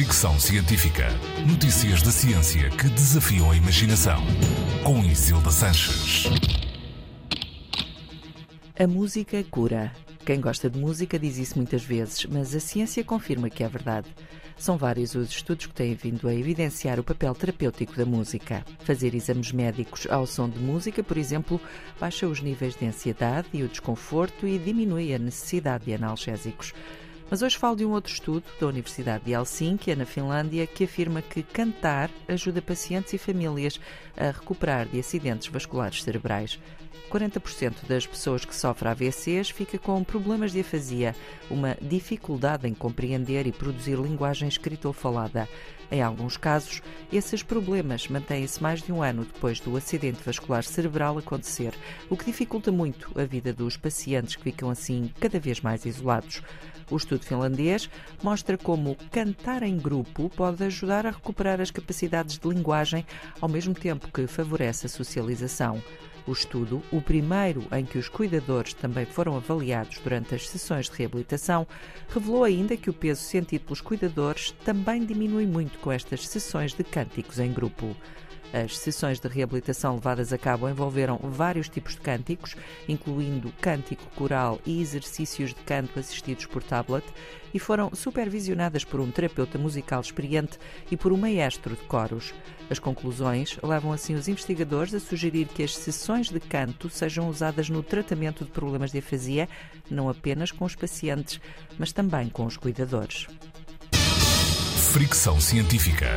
Fricção Científica. Notícias da ciência que desafiam a imaginação. Com Isilda Sanches. A música cura. Quem gosta de música diz isso muitas vezes, mas a ciência confirma que é verdade. São vários os estudos que têm vindo a evidenciar o papel terapêutico da música. Fazer exames médicos ao som de música, por exemplo, baixa os níveis de ansiedade e o desconforto e diminui a necessidade de analgésicos. Mas hoje falo de um outro estudo da Universidade de Helsinki, na Finlândia, que afirma que cantar ajuda pacientes e famílias a recuperar de acidentes vasculares cerebrais. 40% das pessoas que sofrem AVCs fica com problemas de afasia, uma dificuldade em compreender e produzir linguagem escrita ou falada. Em alguns casos, esses problemas mantêm-se mais de um ano depois do acidente vascular cerebral acontecer, o que dificulta muito a vida dos pacientes que ficam assim cada vez mais isolados. O estudo finlandês mostra como cantar em grupo pode ajudar a recuperar as capacidades de linguagem, ao mesmo tempo que favorece a socialização. O estudo, o primeiro em que os cuidadores também foram avaliados durante as sessões de reabilitação, revelou ainda que o peso sentido pelos cuidadores também diminui muito com estas sessões de cânticos em grupo. As sessões de reabilitação levadas a cabo envolveram vários tipos de cânticos, incluindo cântico coral e exercícios de canto assistidos por tablet, e foram supervisionadas por um terapeuta musical experiente e por um maestro de coros. As conclusões levam assim os investigadores a sugerir que as sessões de canto sejam usadas no tratamento de problemas de afasia, não apenas com os pacientes, mas também com os cuidadores. Fricção científica.